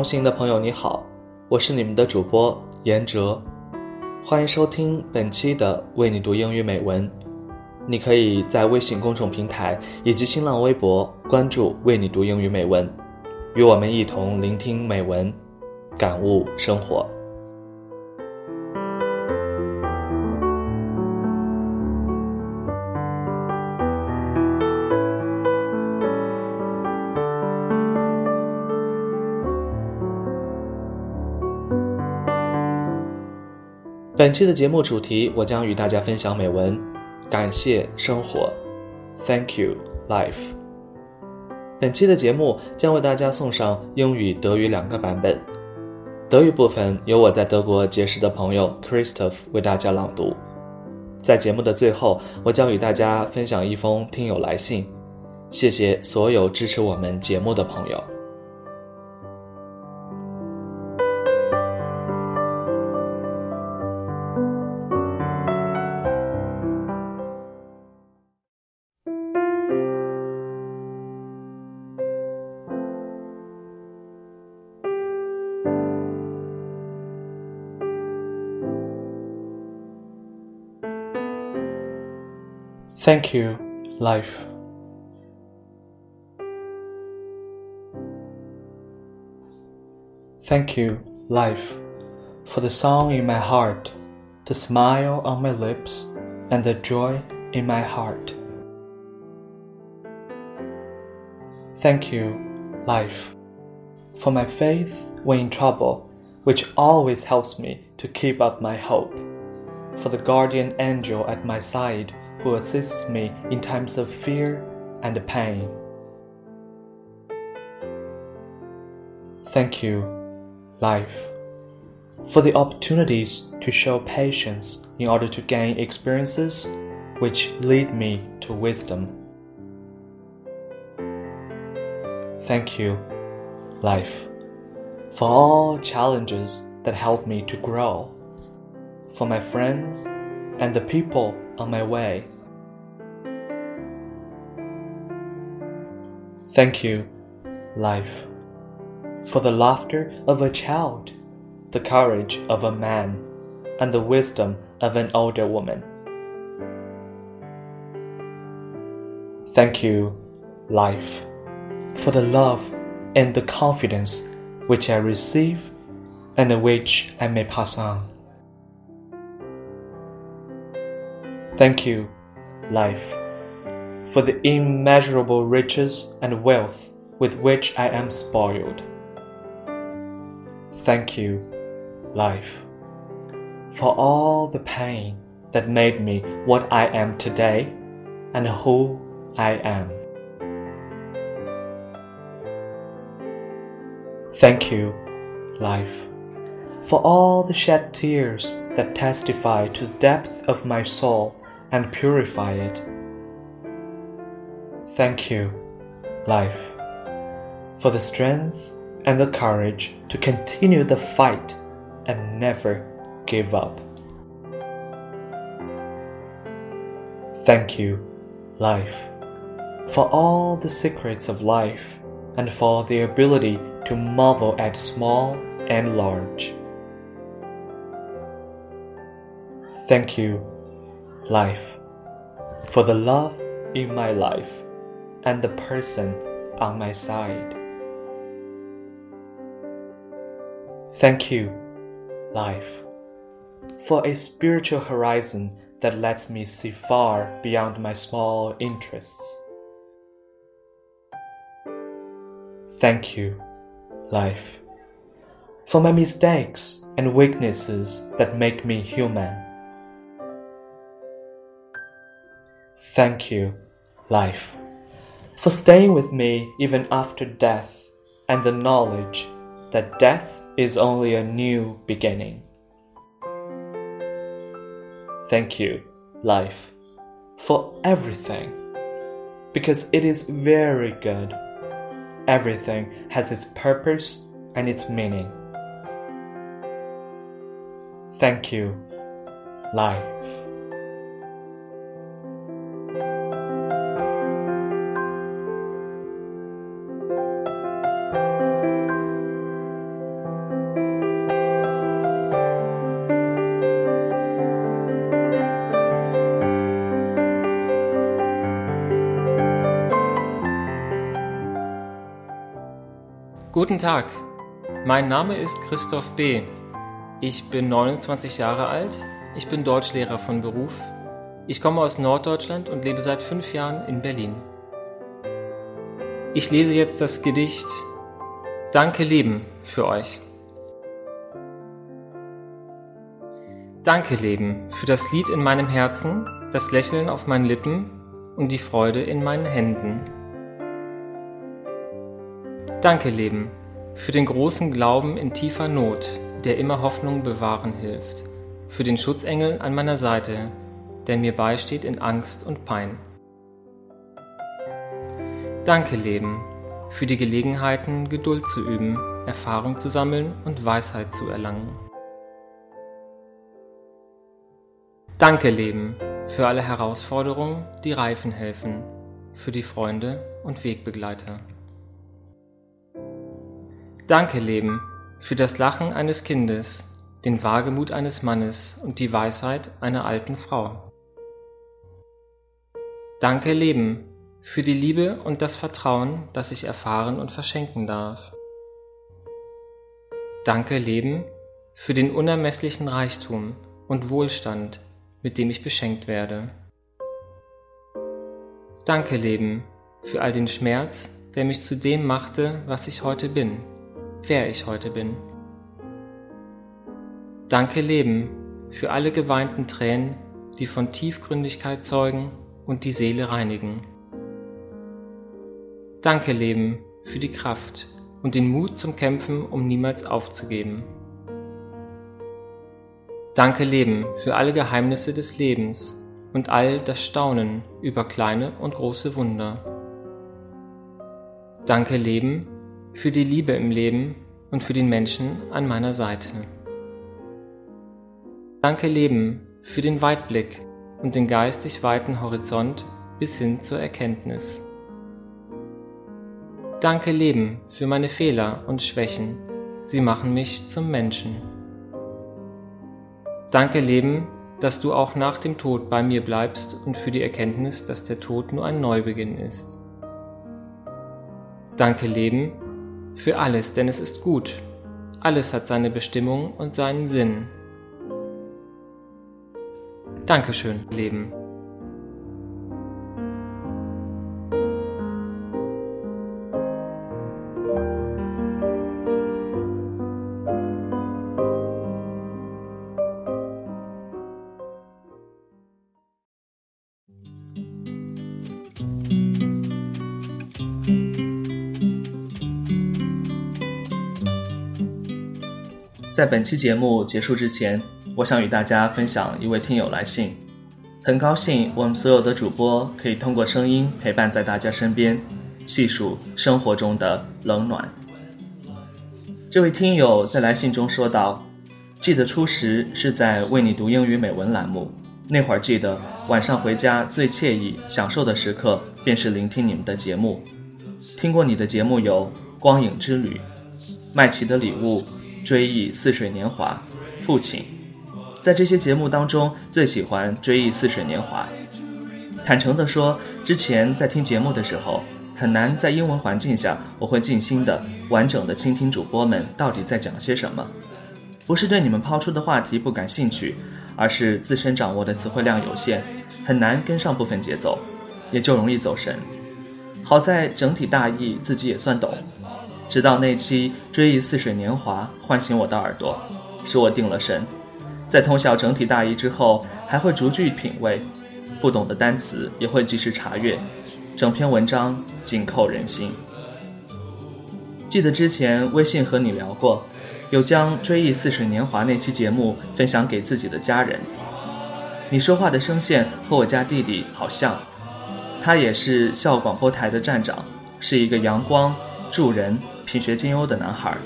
同行的朋友你好，我是你们的主播严哲，欢迎收听本期的为你读英语美文。你可以在微信公众平台以及新浪微博关注“为你读英语美文”，与我们一同聆听美文，感悟生活。本期的节目主题，我将与大家分享美文。感谢生活，Thank you life。本期的节目将为大家送上英语、德语两个版本。德语部分由我在德国结识的朋友 Christoph 为大家朗读。在节目的最后，我将与大家分享一封听友来信。谢谢所有支持我们节目的朋友。Thank you, life. Thank you, life, for the song in my heart, the smile on my lips, and the joy in my heart. Thank you, life, for my faith when in trouble, which always helps me to keep up my hope, for the guardian angel at my side who assists me in times of fear and pain. Thank you, life, for the opportunities to show patience in order to gain experiences which lead me to wisdom. Thank you, life, for all challenges that help me to grow, for my friends and the people on my way. Thank you, life, for the laughter of a child, the courage of a man, and the wisdom of an older woman. Thank you, life, for the love and the confidence which I receive and which I may pass on. Thank you, life, for the immeasurable riches and wealth with which I am spoiled. Thank you, life, for all the pain that made me what I am today and who I am. Thank you, life, for all the shed tears that testify to the depth of my soul and purify it. Thank you, life, for the strength and the courage to continue the fight and never give up. Thank you, life, for all the secrets of life and for the ability to marvel at small and large. Thank you, life, for the love in my life and the person on my side. Thank you, life, for a spiritual horizon that lets me see far beyond my small interests. Thank you, life, for my mistakes and weaknesses that make me human. Thank you, life, for staying with me even after death and the knowledge that death is only a new beginning. Thank you, life, for everything, because it is very good. Everything has its purpose and its meaning. Thank you, life. Guten Tag, mein Name ist Christoph B. Ich bin 29 Jahre alt, ich bin Deutschlehrer von Beruf. Ich komme aus Norddeutschland und lebe seit fünf Jahren in Berlin. Ich lese jetzt das Gedicht Danke Leben für euch. Danke Leben für das Lied in meinem Herzen, das Lächeln auf meinen Lippen und die Freude in meinen Händen. Danke Leben für den großen Glauben in tiefer Not, der immer Hoffnung bewahren hilft, für den Schutzengel an meiner Seite, der mir beisteht in Angst und Pein. Danke Leben für die Gelegenheiten, Geduld zu üben, Erfahrung zu sammeln und Weisheit zu erlangen. Danke Leben für alle Herausforderungen, die Reifen helfen, für die Freunde und Wegbegleiter. Danke Leben für das Lachen eines Kindes, den Wagemut eines Mannes und die Weisheit einer alten Frau. Danke Leben für die Liebe und das Vertrauen, das ich erfahren und verschenken darf. Danke Leben für den unermesslichen Reichtum und Wohlstand, mit dem ich beschenkt werde. Danke Leben für all den Schmerz, der mich zu dem machte, was ich heute bin, wer ich heute bin. Danke Leben für alle geweinten Tränen, die von Tiefgründigkeit zeugen und die Seele reinigen. Danke Leben für die Kraft und den Mut zum Kämpfen, um niemals aufzugeben. Danke Leben für alle Geheimnisse des Lebens und all das Staunen über kleine und große Wunder. Danke Leben für die Liebe im Leben und für den Menschen an meiner Seite. Danke Leben für den Weitblick und den geistig weiten Horizont bis hin zur Erkenntnis. Danke Leben für meine Fehler und Schwächen, sie machen mich zum Menschen. Danke Leben, dass du auch nach dem Tod bei mir bleibst und für die Erkenntnis, dass der Tod nur ein Neubeginn ist. Danke Leben für alles, denn es ist gut. Alles hat seine Bestimmung und seinen Sinn. Dankeschön, Leben. 在本期节目结束之前，我想与大家分享一位听友来信。很高兴我们所有的主播可以通过声音陪伴在大家身边，细数生活中的冷暖。这位听友在来信中说道：“记得初时是在为你读英语美文栏目，那会儿记得晚上回家最惬意、享受的时刻便是聆听你们的节目。听过你的节目有《光影之旅》、《麦琪的礼物》。”追忆似水年华，父亲，在这些节目当中最喜欢追忆似水年华。坦诚地说，之前在听节目的时候，很难在英文环境下，我会静心的、完整的倾听主播们到底在讲些什么。不是对你们抛出的话题不感兴趣，而是自身掌握的词汇量有限，很难跟上部分节奏，也就容易走神。好在整体大意自己也算懂。直到那期《追忆似水年华》唤醒我的耳朵，使我定了神。在通晓整体大意之后，还会逐句品味，不懂的单词也会及时查阅，整篇文章紧扣人心。记得之前微信和你聊过，有将《追忆似水年华》那期节目分享给自己的家人。你说话的声线和我家弟弟好像，他也是校广播台的站长，是一个阳光助人。品学兼优的男孩，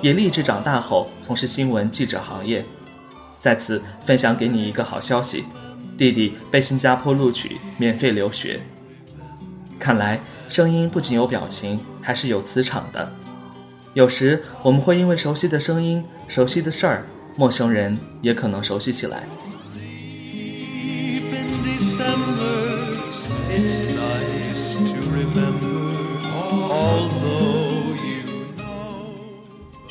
也立志长大后从事新闻记者行业。在此分享给你一个好消息：弟弟被新加坡录取，免费留学。看来声音不仅有表情，还是有磁场的。有时我们会因为熟悉的声音、熟悉的事儿，陌生人也可能熟悉起来。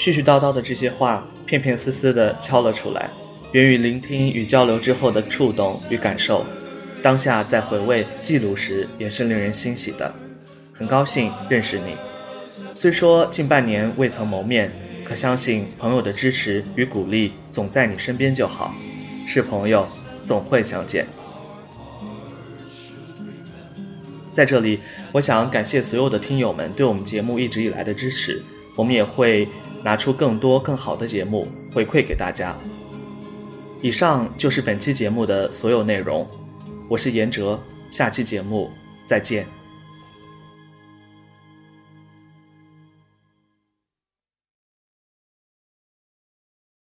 絮絮叨叨的这些话，片片丝丝的敲了出来，源于聆听与交流之后的触动与感受。当下在回味记录时，也是令人欣喜的。很高兴认识你，虽说近半年未曾谋面，可相信朋友的支持与鼓励总在你身边就好。是朋友，总会相见。在这里，我想感谢所有的听友们对我们节目一直以来的支持。我们也会拿出更多更好的节目回馈给大家。以上就是本期节目的所有内容，我是严哲，下期节目再见。